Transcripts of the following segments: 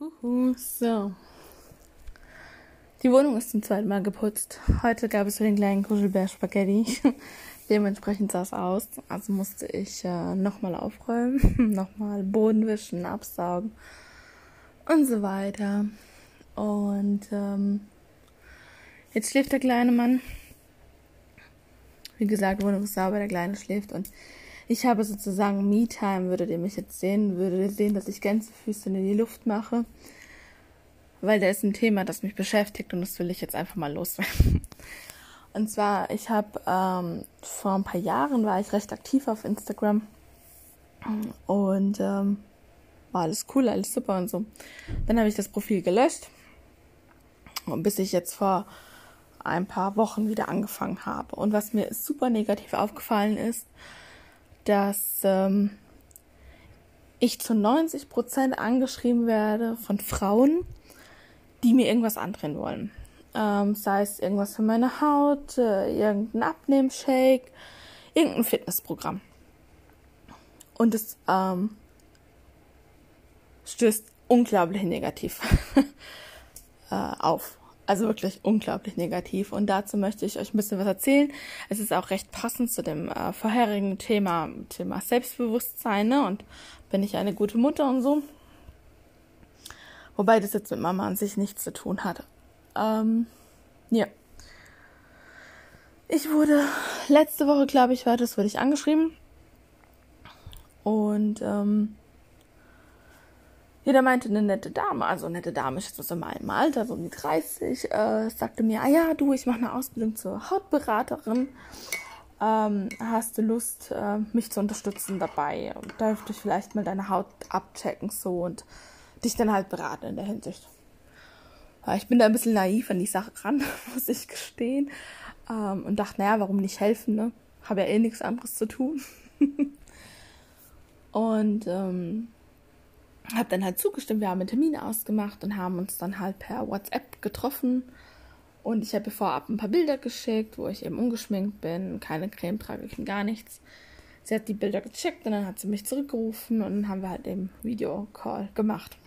Huhu, so. Die Wohnung ist zum zweiten Mal geputzt. Heute gab es für den kleinen Kuschelbär Spaghetti. Dementsprechend sah es aus. Also musste ich äh, nochmal aufräumen, nochmal Boden wischen, absaugen und so weiter. Und ähm, jetzt schläft der kleine Mann. Wie gesagt, Wohnung ist sauber, der Kleine schläft und ich habe sozusagen Me-Time, würdet ihr mich jetzt sehen, würdet ihr sehen, dass ich Gänsefüße in die Luft mache. Weil da ist ein Thema, das mich beschäftigt und das will ich jetzt einfach mal loswerden. Und zwar, ich habe ähm, vor ein paar Jahren war ich recht aktiv auf Instagram und ähm, war alles cool, alles super und so. Dann habe ich das Profil gelöscht und bis ich jetzt vor ein paar Wochen wieder angefangen habe. Und was mir super negativ aufgefallen ist, dass ähm, ich zu 90 Prozent angeschrieben werde von Frauen, die mir irgendwas andrehen wollen. Ähm, sei es irgendwas für meine Haut, äh, irgendein Abnehmshake, irgendein Fitnessprogramm. Und es ähm, stößt unglaublich negativ äh, auf. Also wirklich unglaublich negativ. Und dazu möchte ich euch ein bisschen was erzählen. Es ist auch recht passend zu dem äh, vorherigen Thema, Thema Selbstbewusstsein, ne? Und bin ich eine gute Mutter und so. Wobei das jetzt mit Mama an sich nichts zu tun hat. Ähm, ja. Ich wurde letzte Woche, glaube ich, war das, wurde ich angeschrieben. Und ähm, jeder meinte eine nette Dame, also nette Dame, ich so in meinem Alter, so um die 30, äh, sagte mir, ah ja, du, ich mache eine Ausbildung zur Hautberaterin. Ähm, hast du Lust, äh, mich zu unterstützen dabei? Dürfte ich vielleicht mal deine Haut abchecken so und dich dann halt beraten in der Hinsicht. Ja, ich bin da ein bisschen naiv an die Sache ran, muss ich gestehen. Ähm, und dachte, naja, warum nicht helfen, ne? Habe ja eh nichts anderes zu tun. und ähm, habe dann halt zugestimmt, wir haben einen Termin ausgemacht und haben uns dann halt per WhatsApp getroffen. Und ich habe ihr vorab ein paar Bilder geschickt, wo ich eben ungeschminkt bin, keine Creme trage ich gar nichts. Sie hat die Bilder gecheckt und dann hat sie mich zurückgerufen und dann haben wir halt eben Videocall gemacht.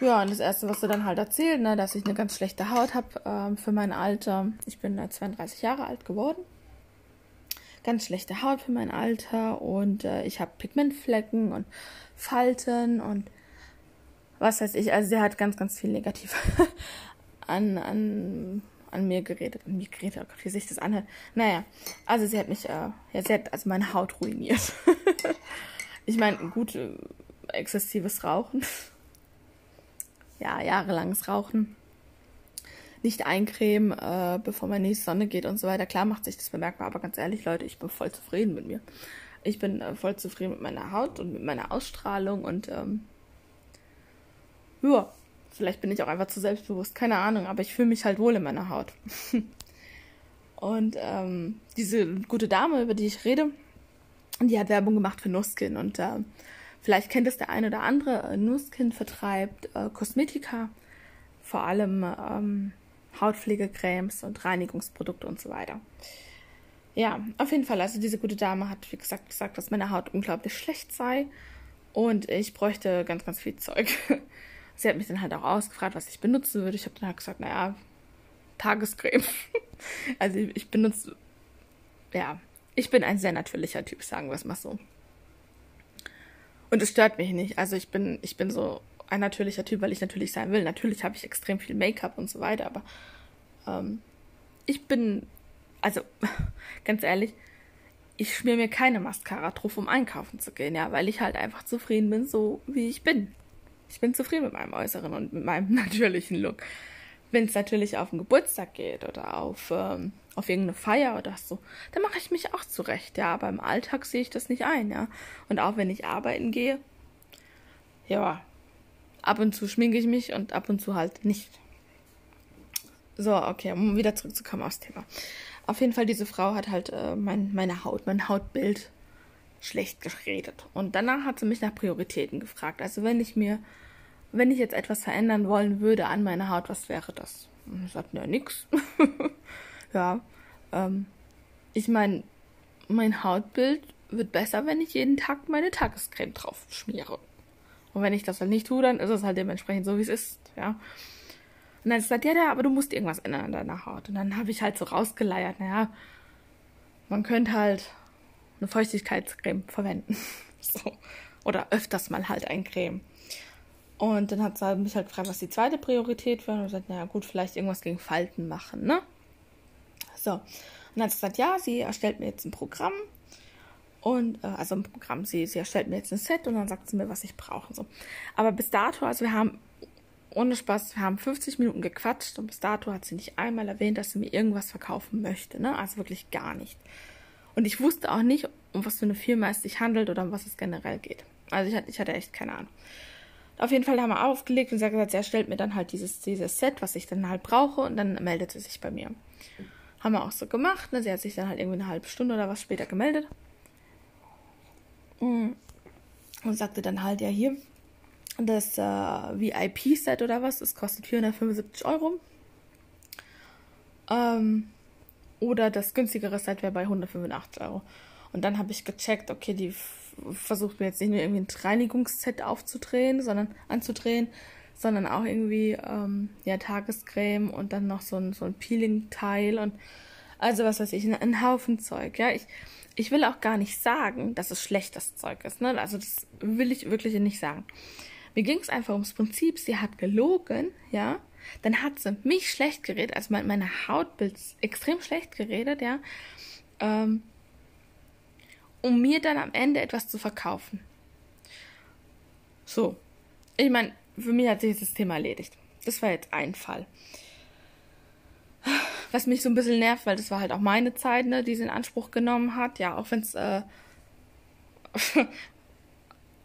Ja, und das Erste, was sie dann halt erzählt, ne, dass ich eine ganz schlechte Haut habe ähm, für mein Alter. Ich bin äh, 32 Jahre alt geworden ganz schlechte Haut für mein Alter und äh, ich habe Pigmentflecken und Falten und was weiß ich. Also sie hat ganz, ganz viel negativ an, an, an mir geredet. An mir geredet, oh Gott, wie sich das anhört. Naja, also sie hat mich, äh, ja, sie hat also meine Haut ruiniert. ich meine, gut, äh, exzessives Rauchen. ja, jahrelanges Rauchen nicht eincremen, äh, bevor in die Sonne geht und so weiter. Klar macht sich das bemerkbar, aber ganz ehrlich, Leute, ich bin voll zufrieden mit mir. Ich bin äh, voll zufrieden mit meiner Haut und mit meiner Ausstrahlung und ähm, ja, vielleicht bin ich auch einfach zu selbstbewusst, keine Ahnung, aber ich fühle mich halt wohl in meiner Haut. und ähm, diese gute Dame, über die ich rede, die hat Werbung gemacht für Nuskin und äh, vielleicht kennt es der eine oder andere. Nuskin vertreibt äh, Kosmetika, vor allem ähm, Hautpflegecremes und Reinigungsprodukte und so weiter. Ja, auf jeden Fall. Also diese gute Dame hat, wie gesagt, gesagt, dass meine Haut unglaublich schlecht sei und ich bräuchte ganz, ganz viel Zeug. Sie hat mich dann halt auch ausgefragt, was ich benutzen würde. Ich habe dann halt gesagt, naja, Tagescreme. also ich benutze, ja, ich bin ein sehr natürlicher Typ, sagen wir es mal so. Und es stört mich nicht. Also ich bin, ich bin so ein natürlicher Typ, weil ich natürlich sein will. Natürlich habe ich extrem viel Make-up und so weiter, aber ähm, ich bin, also ganz ehrlich, ich schmier mir keine Mascara drauf, um einkaufen zu gehen, ja, weil ich halt einfach zufrieden bin, so wie ich bin. Ich bin zufrieden mit meinem Äußeren und mit meinem natürlichen Look. Wenn es natürlich auf einen Geburtstag geht oder auf, ähm, auf irgendeine Feier oder so, dann mache ich mich auch zurecht, ja, aber im Alltag sehe ich das nicht ein, ja. Und auch wenn ich arbeiten gehe, ja, ab und zu schminke ich mich und ab und zu halt nicht. So, okay, um wieder zurückzukommen aufs Thema. Auf jeden Fall, diese Frau hat halt äh, mein, meine Haut, mein Hautbild schlecht geredet. Und danach hat sie mich nach Prioritäten gefragt. Also wenn ich mir, wenn ich jetzt etwas verändern wollen würde an meiner Haut, was wäre das? Und ich sagte, ja, nix. ja, ähm, ich meine, mein Hautbild wird besser, wenn ich jeden Tag meine Tagescreme drauf schmiere. Und wenn ich das halt nicht tue, dann ist es halt dementsprechend so, wie es ist, ja. Und dann sagt, ja, ja, aber du musst irgendwas ändern an deiner Haut. Und dann habe ich halt so rausgeleiert, naja, man könnte halt eine Feuchtigkeitscreme verwenden. so. Oder öfters mal halt ein Creme. Und dann hat sie mich halt gefragt, was die zweite Priorität war. Und gesagt, naja, gut, vielleicht irgendwas gegen Falten machen, ne? So. Und dann hat sie gesagt, ja, sie erstellt mir jetzt ein Programm. Und, äh, also ein Programm, sie, sie erstellt mir jetzt ein Set und dann sagt sie mir, was ich brauche. So. Aber bis dato, also wir haben, ohne Spaß, wir haben 50 Minuten gequatscht und bis dato hat sie nicht einmal erwähnt, dass sie mir irgendwas verkaufen möchte, ne? Also wirklich gar nicht. Und ich wusste auch nicht, um was für eine Firma es sich handelt oder um was es generell geht. Also ich hatte, ich hatte echt keine Ahnung. Auf jeden Fall haben wir aufgelegt und sie hat gesagt, sie erstellt mir dann halt dieses, dieses Set, was ich dann halt brauche und dann meldet sie sich bei mir. Haben wir auch so gemacht. Ne? Sie hat sich dann halt irgendwie eine halbe Stunde oder was später gemeldet. Mm. Und sagte dann halt, ja hier, das äh, VIP-Set oder was, das kostet 475 Euro. Ähm, oder das günstigere Set wäre bei 185 Euro. Und dann habe ich gecheckt, okay, die versucht mir jetzt nicht nur irgendwie ein Reinigungsset aufzudrehen, sondern anzudrehen, sondern auch irgendwie ähm, ja Tagescreme und dann noch so ein so ein Peeling-Teil und also was weiß ich, ein, Haufen Zeug. Ja, ich ich will auch gar nicht sagen, dass es schlechtes Zeug ist. Ne? Also das will ich wirklich nicht sagen. Mir ging es einfach ums Prinzip, sie hat gelogen, ja. Dann hat sie mich schlecht geredet, also meine Hautbild extrem schlecht geredet, ja. Ähm, um mir dann am Ende etwas zu verkaufen. So. Ich meine, für mich hat sich das Thema erledigt. Das war jetzt ein Fall. Was mich so ein bisschen nervt, weil das war halt auch meine Zeit, ne, die sie in Anspruch genommen hat. Ja, auch wenn es, äh,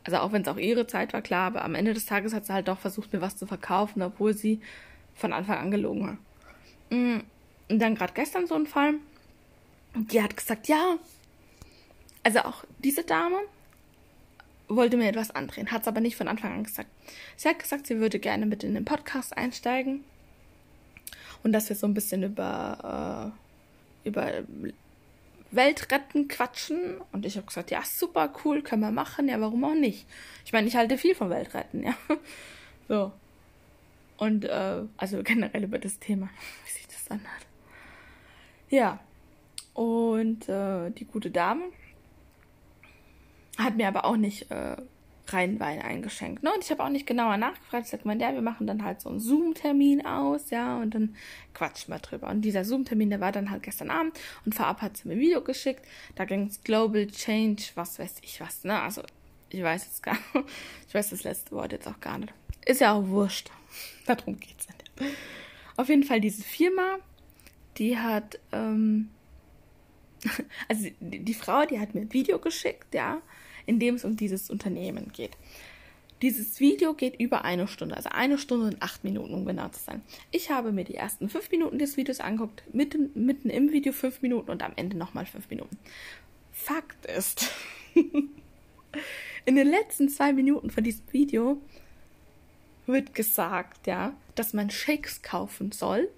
also auch wenn es auch ihre Zeit war, klar, aber am Ende des Tages hat sie halt doch versucht, mir was zu verkaufen, obwohl sie von Anfang an gelogen hat. Mm, und dann gerade gestern so ein Fall. Die hat gesagt, ja, also auch diese Dame wollte mir etwas andrehen, hat es aber nicht von Anfang an gesagt. Sie hat gesagt, sie würde gerne mit in den Podcast einsteigen und dass wir so ein bisschen über, äh, über Weltretten quatschen. Und ich habe gesagt, ja, super, cool, können wir machen. Ja, warum auch nicht? Ich meine, ich halte viel von Weltretten, ja. So. Und, äh, also generell über das Thema, wie sich das anhört. Ja. Und äh, die gute Dame hat mir aber auch nicht äh, rein Wein eingeschenkt. Ne? Und ich habe auch nicht genauer nachgefragt. Ich sagte mal, ja, wir machen dann halt so einen Zoom-Termin aus, ja, und dann quatschen wir drüber. Und dieser Zoom-Termin, der war dann halt gestern Abend und vorab hat sie mir ein Video geschickt. Da ging es Global Change, was weiß ich was, ne? Also, ich weiß jetzt gar nicht. Ich weiß das letzte Wort jetzt auch gar nicht. Ist ja auch wurscht. Darum geht's nicht. Auf jeden Fall diese Firma, die hat, ähm, also die, die Frau, die hat mir ein Video geschickt, ja, in dem es um dieses Unternehmen geht. Dieses Video geht über eine Stunde, also eine Stunde und acht Minuten, um genau zu sein. Ich habe mir die ersten fünf Minuten des Videos angeguckt, mitten, mitten im Video fünf Minuten und am Ende nochmal fünf Minuten. Fakt ist, in den letzten zwei Minuten von diesem Video wird gesagt, ja, dass man Shakes kaufen soll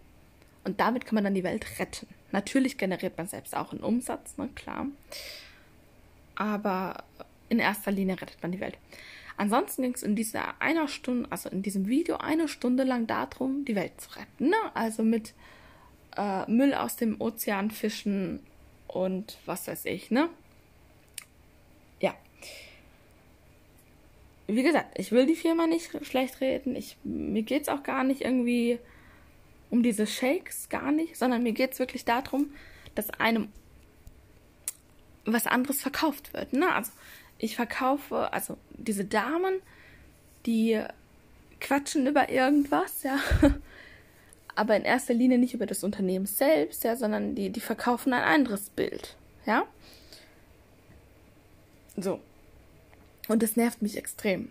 und damit kann man dann die Welt retten. Natürlich generiert man selbst auch einen Umsatz, ne, klar. Aber in erster Linie rettet man die Welt. Ansonsten ging es in dieser einer Stunde, also in diesem Video eine Stunde lang darum, die Welt zu retten. Ne? Also mit äh, Müll aus dem Ozean fischen und was weiß ich, ne? Ja. Wie gesagt, ich will die Firma nicht schlecht reden. Ich, mir geht es auch gar nicht irgendwie um diese Shakes, gar nicht, sondern mir geht es wirklich darum, dass einem was anderes verkauft wird. Ne? Also ich verkaufe, also diese Damen, die quatschen über irgendwas, ja. Aber in erster Linie nicht über das Unternehmen selbst, ja, sondern die, die verkaufen ein anderes Bild, ja. So. Und das nervt mich extrem.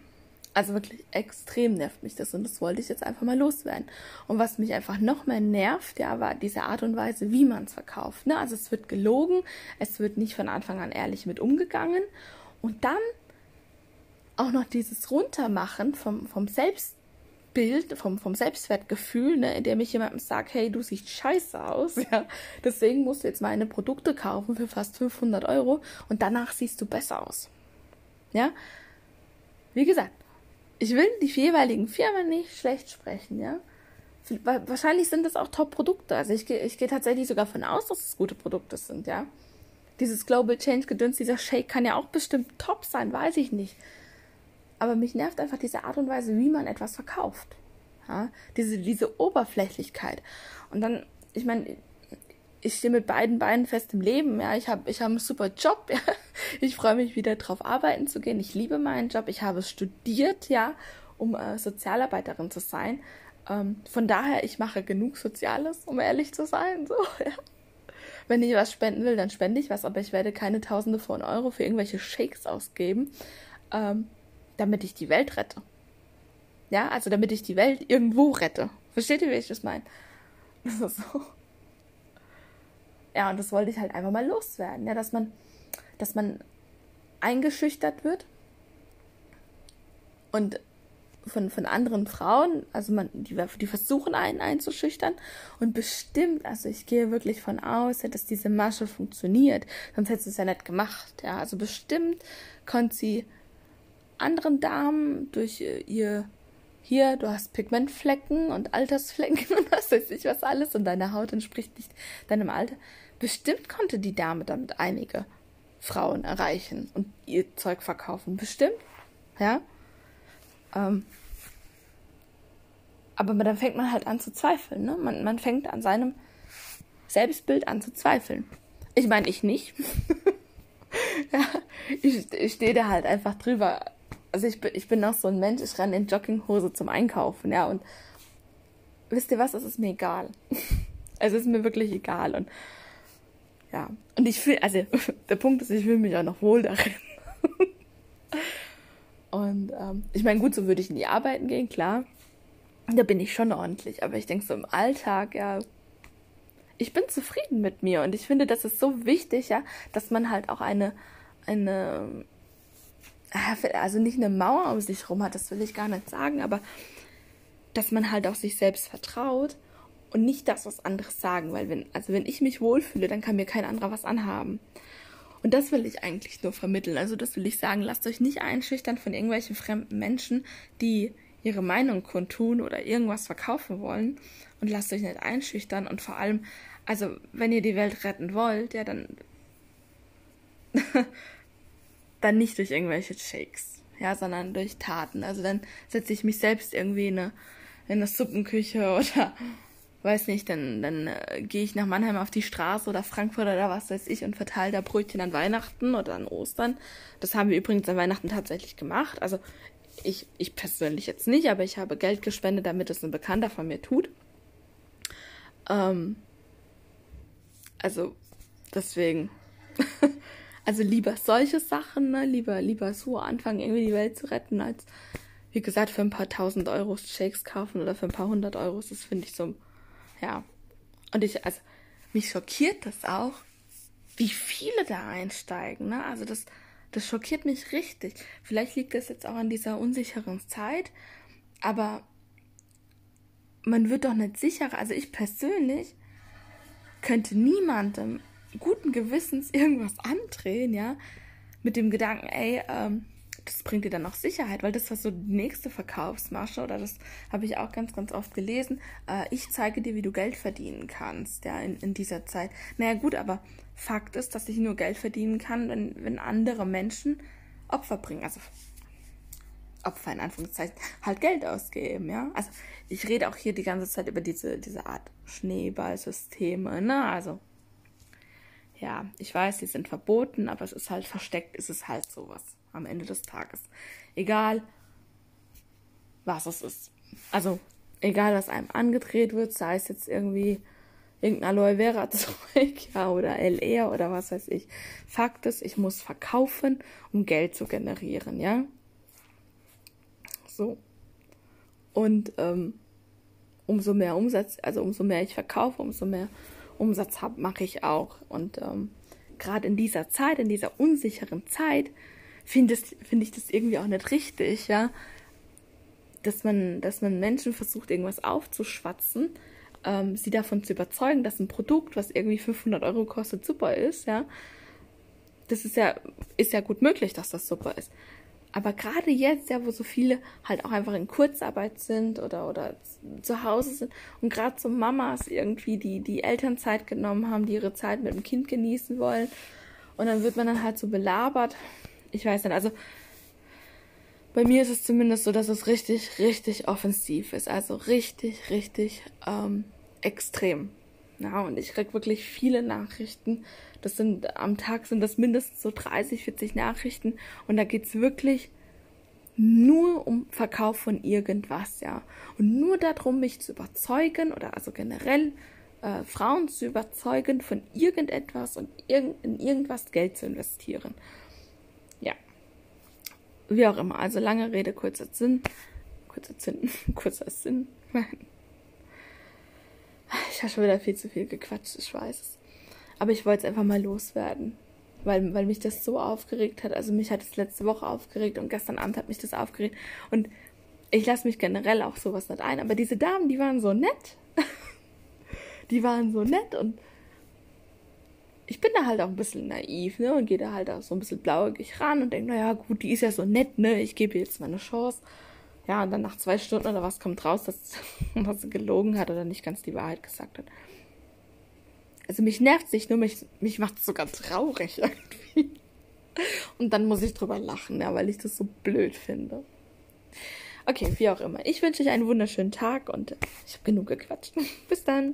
Also wirklich extrem nervt mich das und das wollte ich jetzt einfach mal loswerden. Und was mich einfach noch mehr nervt, ja, war diese Art und Weise, wie man es verkauft. Ne? Also es wird gelogen, es wird nicht von Anfang an ehrlich mit umgegangen und dann auch noch dieses Runtermachen vom, vom Selbstbild, vom, vom Selbstwertgefühl, ne, in dem ich jemandem sage, hey, du siehst scheiße aus, ja, deswegen musst du jetzt meine Produkte kaufen für fast 500 Euro und danach siehst du besser aus. Ja, wie gesagt, ich will die jeweiligen Firmen nicht schlecht sprechen, ja. Wahrscheinlich sind das auch Top-Produkte. Also ich gehe ich geh tatsächlich sogar von aus, dass es gute Produkte sind, ja. Dieses Global Change Gedöns, dieser Shake kann ja auch bestimmt top sein, weiß ich nicht. Aber mich nervt einfach diese Art und Weise, wie man etwas verkauft. Ja? Diese, diese Oberflächlichkeit. Und dann, ich meine, ich stehe mit beiden Beinen fest im Leben. Ja, ich habe ich hab einen super Job. Ja. Ich freue mich wieder drauf arbeiten zu gehen. Ich liebe meinen Job. Ich habe studiert, ja, um äh, Sozialarbeiterin zu sein. Ähm, von daher, ich mache genug Soziales, um ehrlich zu sein. So, ja. Wenn ich was spenden will, dann spende ich was, aber ich werde keine Tausende von Euro für irgendwelche Shakes ausgeben. Ähm, damit ich die Welt rette. Ja, also damit ich die Welt irgendwo rette. Versteht ihr, wie ich das meine? Das ist so. Ja, und das wollte ich halt einfach mal loswerden, ja, dass man, dass man eingeschüchtert wird und von, von anderen Frauen, also man, die, die versuchen einen einzuschüchtern und bestimmt, also ich gehe wirklich von aus, dass diese Masche funktioniert, sonst hätte sie es ja nicht gemacht, ja, also bestimmt konnte sie anderen Damen durch äh, ihr hier, du hast Pigmentflecken und Altersflecken und was weiß ich was alles und deine Haut entspricht nicht deinem Alter. Bestimmt konnte die Dame damit einige Frauen erreichen und ihr Zeug verkaufen. Bestimmt. Ja. Ähm, aber dann fängt man halt an zu zweifeln. Ne? Man, man fängt an seinem Selbstbild an zu zweifeln. Ich meine, ich nicht. ja, ich, ich stehe da halt einfach drüber also ich bin, ich bin auch so ein Mensch, ich renne in Jogginghose zum Einkaufen, ja, und wisst ihr was, es ist mir egal. es ist mir wirklich egal und ja, und ich fühle, also der Punkt ist, ich fühle mich auch noch wohl darin. Und ähm, ich meine, gut, so würde ich in die Arbeiten gehen, klar. Da bin ich schon ordentlich, aber ich denke so im Alltag, ja, ich bin zufrieden mit mir. Und ich finde, das ist so wichtig, ja, dass man halt auch eine, eine also nicht eine Mauer um sich rum hat, das will ich gar nicht sagen, aber dass man halt auch sich selbst vertraut und nicht das, was andere sagen, weil wenn, also wenn ich mich wohlfühle, dann kann mir kein anderer was anhaben. Und das will ich eigentlich nur vermitteln. Also das will ich sagen, lasst euch nicht einschüchtern von irgendwelchen fremden Menschen, die ihre Meinung kundtun oder irgendwas verkaufen wollen. Und lasst euch nicht einschüchtern. Und vor allem, also wenn ihr die Welt retten wollt, ja, dann dann nicht durch irgendwelche Shakes, ja, sondern durch Taten. Also dann setze ich mich selbst irgendwie in eine, in eine Suppenküche oder weiß nicht, dann, dann äh, gehe ich nach Mannheim auf die Straße oder Frankfurt oder was weiß ich und verteile da Brötchen an Weihnachten oder an Ostern. Das haben wir übrigens an Weihnachten tatsächlich gemacht. Also ich, ich persönlich jetzt nicht, aber ich habe Geld gespendet, damit es ein Bekannter von mir tut. Ähm, also deswegen Also lieber solche Sachen, ne? lieber, lieber so anfangen, irgendwie die Welt zu retten, als, wie gesagt, für ein paar tausend Euro Shakes kaufen oder für ein paar hundert Euro. Das finde ich so, ja. Und ich, also, mich schockiert das auch, wie viele da einsteigen, ne? Also das, das schockiert mich richtig. Vielleicht liegt das jetzt auch an dieser unsicheren Zeit, aber man wird doch nicht sicherer. Also ich persönlich könnte niemandem guten Gewissens irgendwas andrehen, ja, mit dem Gedanken, ey, ähm, das bringt dir dann auch Sicherheit, weil das war so die nächste Verkaufsmasche oder das habe ich auch ganz, ganz oft gelesen. Äh, ich zeige dir, wie du Geld verdienen kannst, ja, in, in dieser Zeit. Naja, gut, aber Fakt ist, dass ich nur Geld verdienen kann, wenn, wenn andere Menschen Opfer bringen. Also Opfer in Anführungszeichen halt Geld ausgeben, ja. Also ich rede auch hier die ganze Zeit über diese, diese Art Schneeballsysteme, ne? Also ja, ich weiß, die sind verboten, aber es ist halt versteckt, ist es halt sowas am Ende des Tages. Egal, was es ist. Also, egal, was einem angedreht wird, sei es jetzt irgendwie irgendein Aloe Vera Zeug, ja, oder LR oder was weiß ich. Fakt ist, ich muss verkaufen, um Geld zu generieren, ja. So. Und ähm, umso mehr Umsatz, also umso mehr ich verkaufe, umso mehr Umsatz habe, mache ich auch. Und ähm, gerade in dieser Zeit, in dieser unsicheren Zeit, finde find ich das irgendwie auch nicht richtig, ja. Dass man, dass man Menschen versucht, irgendwas aufzuschwatzen, ähm, sie davon zu überzeugen, dass ein Produkt, was irgendwie 500 Euro kostet, super ist, ja. Das ist ja, ist ja gut möglich, dass das super ist. Aber gerade jetzt, ja, wo so viele halt auch einfach in Kurzarbeit sind oder, oder zu Hause sind und gerade so Mamas irgendwie, die die Elternzeit genommen haben, die ihre Zeit mit dem Kind genießen wollen. Und dann wird man dann halt so belabert. Ich weiß nicht, also bei mir ist es zumindest so, dass es richtig, richtig offensiv ist. Also richtig, richtig ähm, extrem. Ja, und ich krieg wirklich viele Nachrichten. Das sind, am Tag sind das mindestens so 30, 40 Nachrichten. Und da geht's wirklich nur um Verkauf von irgendwas, ja. Und nur darum, mich zu überzeugen oder also generell äh, Frauen zu überzeugen, von irgendetwas und irg in irgendwas Geld zu investieren. Wie auch immer. Also lange Rede, kurzer Sinn. Kurzer Sinn. kurzer Sinn. Ich habe schon wieder viel zu viel gequatscht, ich weiß es. Aber ich wollte es einfach mal loswerden. Weil, weil mich das so aufgeregt hat. Also mich hat es letzte Woche aufgeregt und gestern Abend hat mich das aufgeregt. Und ich lasse mich generell auch sowas nicht ein. Aber diese Damen, die waren so nett. die waren so nett und ich bin da halt auch ein bisschen naiv, ne? Und gehe da halt auch so ein bisschen blauäugig ran und denke, naja, gut, die ist ja so nett, ne? Ich gebe ihr jetzt mal eine Chance. Ja, und dann nach zwei Stunden oder was kommt raus, dass, dass sie gelogen hat oder nicht ganz die Wahrheit gesagt hat. Also mich nervt nicht nur, mich, mich macht es sogar traurig irgendwie. Und dann muss ich drüber lachen, ja, weil ich das so blöd finde. Okay, wie auch immer. Ich wünsche euch einen wunderschönen Tag und ich habe genug gequatscht. Bis dann.